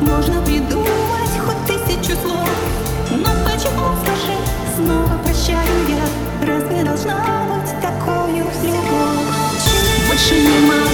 Можно придумать хоть тысячу слов Но почему, скажи, снова прощаю я Разве должна быть такой любовь? Больше не могу